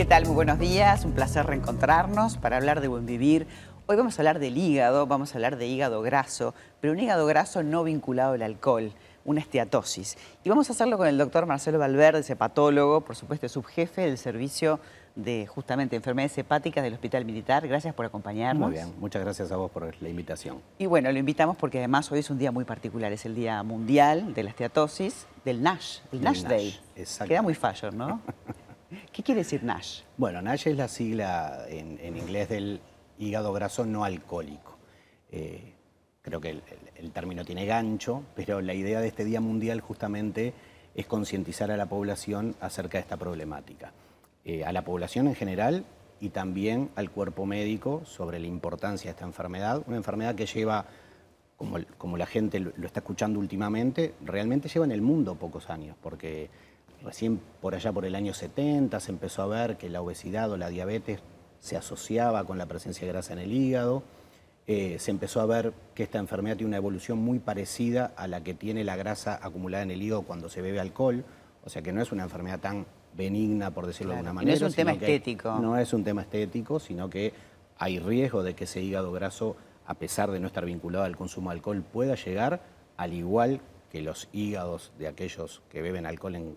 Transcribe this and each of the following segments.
¿Qué tal? Muy buenos días, un placer reencontrarnos para hablar de buen vivir. Hoy vamos a hablar del hígado, vamos a hablar de hígado graso, pero un hígado graso no vinculado al alcohol, una esteatosis. Y vamos a hacerlo con el doctor Marcelo Valverde, hepatólogo, por supuesto, subjefe del servicio de justamente enfermedades hepáticas del Hospital Militar. Gracias por acompañarnos. Muy bien, muchas gracias a vos por la invitación. Y bueno, lo invitamos porque además hoy es un día muy particular, es el Día Mundial de la Esteatosis, del NASH, el NASH, Day. Queda muy fashion, ¿no? ¿Qué quiere decir NASH? Bueno, NASH es la sigla en, inglés del hígado graso no alcohólico. Eh, creo que el, término tiene gancho, pero la idea de este Día Mundial justamente es concientizar a la población acerca de esta problemática. Eh, a la población en general y también al cuerpo médico sobre la importancia de esta enfermedad, una enfermedad que lleva, como, la gente lo, lo está escuchando últimamente, realmente lleva en el mundo pocos años, porque Recién por allá por el año 70 se empezó a ver que la obesidad o la diabetes se asociaba con la presencia de grasa en el hígado. Eh, se empezó a ver que esta enfermedad tiene una evolución muy parecida a la que tiene la grasa acumulada en el hígado cuando se bebe alcohol. O sea que no es una enfermedad tan benigna, por decirlo de alguna manera. No es un tema estético. No es un tema estético, sino que hay riesgo de que ese hígado graso, a pesar de no estar vinculado al consumo de alcohol, pueda llegar, al igual que los hígados de aquellos que beben alcohol en,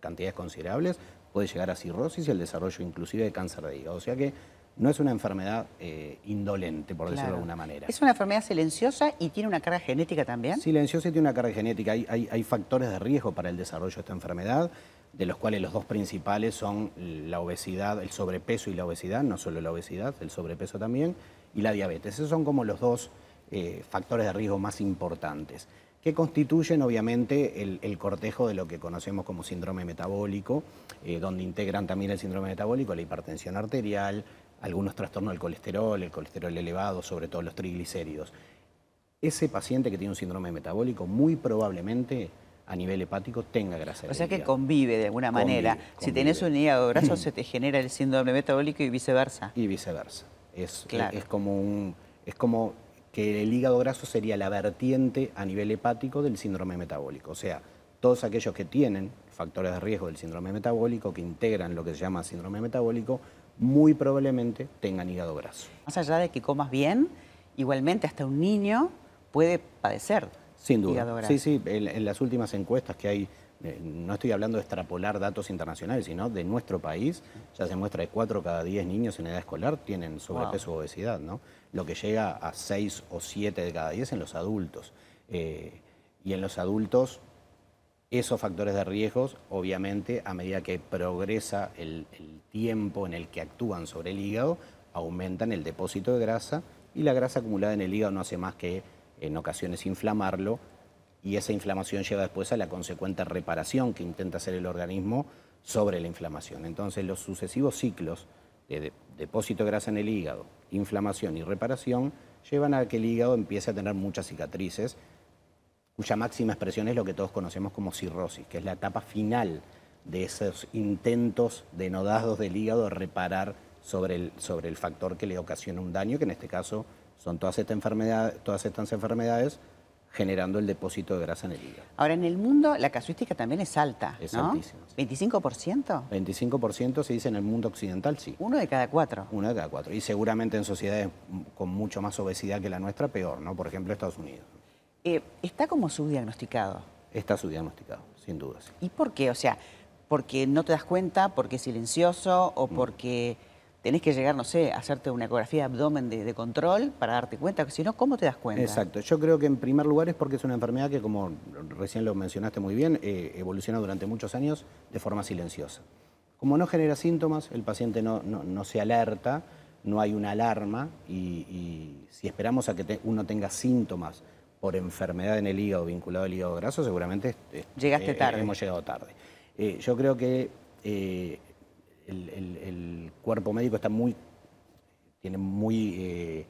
cantidades considerables puede llegar a cirrosis y el desarrollo inclusive de cáncer de hígado. O sea que no es una enfermedad eh, indolente, por decirlo de alguna manera. ¿Es una enfermedad silenciosa y tiene una carga genética también? Silenciosa y tiene una carga genética. Hay, hay, factores de riesgo para el desarrollo de esta enfermedad, de los cuales los dos principales son la obesidad, el sobrepeso y la obesidad, no solo la obesidad, el sobrepeso también, y la diabetes. Esos son como los dos eh, factores de riesgo más importantes que constituyen obviamente el, cortejo de lo que conocemos como síndrome metabólico, eh, donde integran también el síndrome metabólico, la hipertensión arterial, algunos trastornos del colesterol, el colesterol elevado, sobre todo los triglicéridos. Ese paciente que tiene un síndrome metabólico muy probablemente a nivel hepático tenga grasa. O sea que convive de alguna manera. Si tenés un hígado graso se te genera el síndrome metabólico y viceversa. Y viceversa. Es, es como un es como que el hígado graso sería la vertiente a nivel hepático del síndrome metabólico. O sea, todos aquellos que tienen factores de riesgo del síndrome metabólico, que integran lo que se llama síndrome metabólico, muy probablemente tengan hígado graso. Más allá de que comas bien, igualmente hasta un niño puede padecer Sin duda. hígado graso. Sí, sí, en las últimas encuestas que hay eh, no estoy hablando de extrapolar datos internacionales, sino de nuestro país, ya se muestra que 4 cada 10 niños en edad escolar tienen sobrepeso o obesidad, ¿no? lo que llega a 6 o 7 de cada 10 en los adultos. Eh, y en los adultos, esos factores de riesgos, obviamente, a medida que progresa el, el tiempo en el que actúan sobre el hígado, aumentan el depósito de grasa y la grasa acumulada en el hígado no hace más que en ocasiones inflamarlo y esa inflamación lleva después a la consecuente reparación que intenta hacer el organismo sobre la inflamación. Entonces los sucesivos ciclos de depósito de grasa en el hígado, inflamación y reparación llevan a que el hígado empiece a tener muchas cicatrices, cuya máxima expresión es lo que todos conocemos como cirrosis, que es la etapa final de esos intentos de nodados del hígado de reparar sobre el, sobre el factor que le ocasiona un daño, que en este caso son todas, todas estas enfermedades generando el depósito de grasa en el hígado. Ahora, en el mundo la casuística también es alta, Es altísima. ¿25%? 25% se dice en el mundo occidental, sí. Uno de cada cuatro. Uno de cada cuatro. Y seguramente en sociedades con mucho más obesidad que la nuestra, peor, ¿no? Por ejemplo, Estados Unidos. Eh, ¿Está como subdiagnosticado? Está subdiagnosticado, sin duda. ¿Y por qué? O sea, ¿porque no te das cuenta, porque es silencioso o mm. Tenés que llegar, no sé, a hacerte una ecografía de abdomen de, control para darte cuenta, si no, ¿cómo te das cuenta? Exacto, yo creo que en primer lugar es porque es una enfermedad que, como recién lo mencionaste muy bien, eh, evoluciona durante muchos años de forma silenciosa. Como no genera síntomas, el paciente no, no, se alerta, no hay una alarma y, si esperamos a que uno tenga síntomas por enfermedad en el hígado vinculado al hígado graso, seguramente Llegaste eh, tarde. hemos llegado tarde. Eh, yo creo que el, cuerpo médico está muy, tiene muy eh,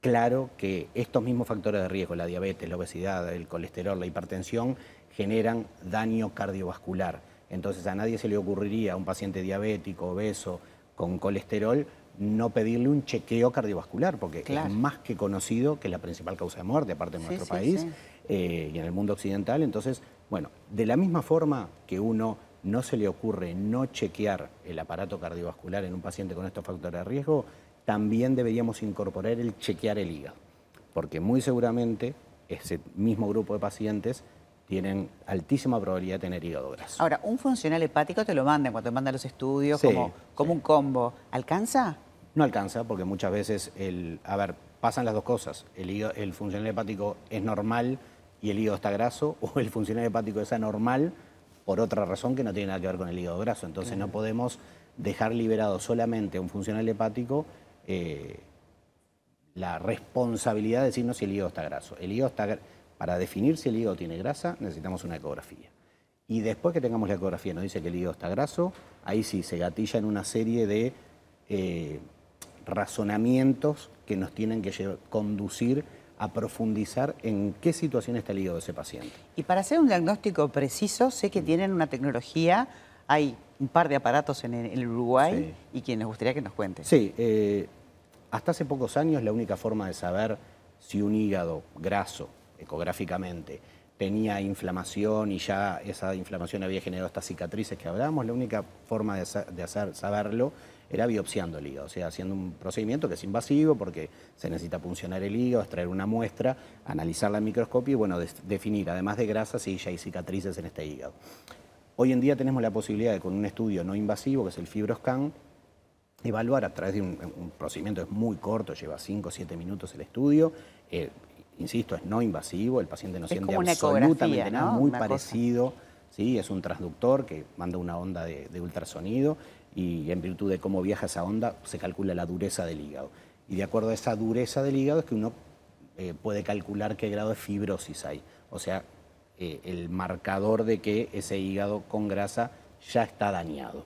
claro que estos mismos factores de riesgo, la diabetes, la obesidad, el colesterol, la hipertensión, generan daño cardiovascular. Entonces a nadie se le ocurriría a un paciente diabético, obeso, con colesterol, no pedirle un chequeo cardiovascular, porque es más que conocido que es la principal causa de muerte, aparte de nuestro país eh, y en el mundo occidental. Entonces, bueno, de la misma forma que uno no se le ocurre no chequear el aparato cardiovascular en un paciente con estos factores de riesgo, también deberíamos incorporar el chequear el hígado, porque muy seguramente ese mismo grupo de pacientes tienen altísima probabilidad de tener hígado graso. Ahora, un funcional hepático te lo mandan cuando te mandan los estudios como, como un combo. ¿Alcanza? No alcanza porque muchas veces, el, a ver, pasan las dos cosas. El, el funcional hepático es normal y el hígado está graso, o el funcional hepático es anormal por otra razón que no tiene nada que ver con el hígado graso. Entonces no podemos dejar liberado solamente a un funcional hepático eh, la responsabilidad de decirnos si el hígado está graso. El hígado está para definir si el hígado tiene grasa necesitamos una ecografía. Y después que tengamos la ecografía nos dice que el hígado está graso, ahí sí se gatilla en una serie de eh, razonamientos que nos tienen que conducir a profundizar en qué situación está el hígado de ese paciente. Y para hacer un diagnóstico preciso, sé que tienen una tecnología, hay un par de aparatos en el, Uruguay y quien nos gustaría que nos cuente. Sí, eh, hasta hace pocos años la única forma de saber si un hígado graso ecográficamente tenía inflamación y ya esa inflamación había generado estas cicatrices que hablamos, la única forma de, hacer, saberlo era biopsiando el hígado, o sea, haciendo un procedimiento que es invasivo porque se necesita puncionar el hígado, extraer una muestra, analizarla en microscopio y bueno, definir, además de grasa, si ya hay cicatrices en este hígado. Hoy en día tenemos la posibilidad de con un estudio no invasivo, que es el FibroScan, evaluar a través de un, procedimiento que es muy corto, lleva 5 o 7 minutos el estudio, eh, insisto, es no invasivo, el paciente no siente absolutamente nada, muy parecido, ¿sí? es un transductor que manda una onda de, ultrasonido y en virtud de cómo viaja esa onda se calcula la dureza del hígado. Y de acuerdo a esa dureza del hígado es que uno eh, puede calcular qué grado de fibrosis hay, o sea, eh, el marcador de que ese hígado con grasa ya está dañado.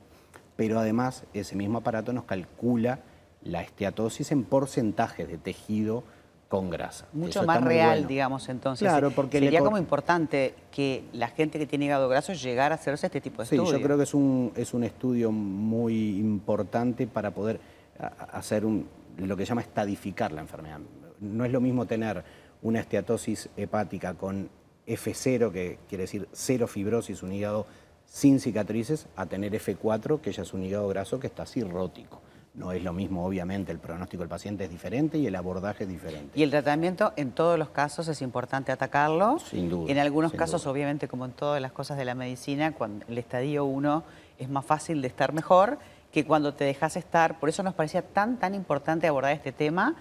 Pero además ese mismo aparato nos calcula la esteatosis en porcentajes de tejido con grasa. Mucho más real, digamos, entonces. Claro, porque sería como importante que la gente que tiene hígado graso llegara a hacerse este tipo de sí, estudios. Sí, yo creo que es un, es un estudio muy importante para poder hacer un, lo que se llama estadificar la enfermedad. No es lo mismo tener una esteatosis hepática con F0, que quiere decir cero fibrosis, un hígado sin cicatrices, a tener F4, que ya es un hígado graso que está cirrótico. No es lo mismo, obviamente, el pronóstico del paciente es diferente y el abordaje es diferente. Y el tratamiento en todos los casos es importante atacarlo. Sin duda. En algunos casos, obviamente, como en todas las cosas de la medicina, cuando el estadio 1 es más fácil de estar mejor que cuando te dejas estar. Por eso nos parecía tan, tan importante abordar este tema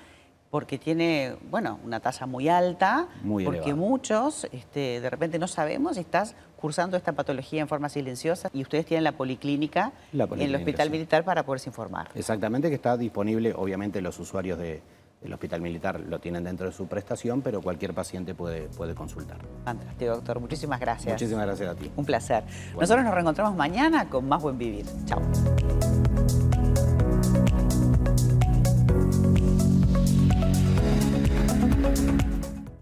porque tiene, bueno, una tasa muy alta, muy porque muchos este, de repente no sabemos si estás cursando esta patología en forma silenciosa y ustedes tienen la policlínica, en el Hospital Militar para poderse informar. Exactamente, que está disponible, obviamente los usuarios del Hospital Militar lo tienen dentro de su prestación, pero cualquier paciente puede, puede consultar. Fantástico, doctor. Muchísimas gracias. Muchísimas gracias a ti. Un placer. Nosotros nos reencontramos mañana con más Buen Vivir. Chao.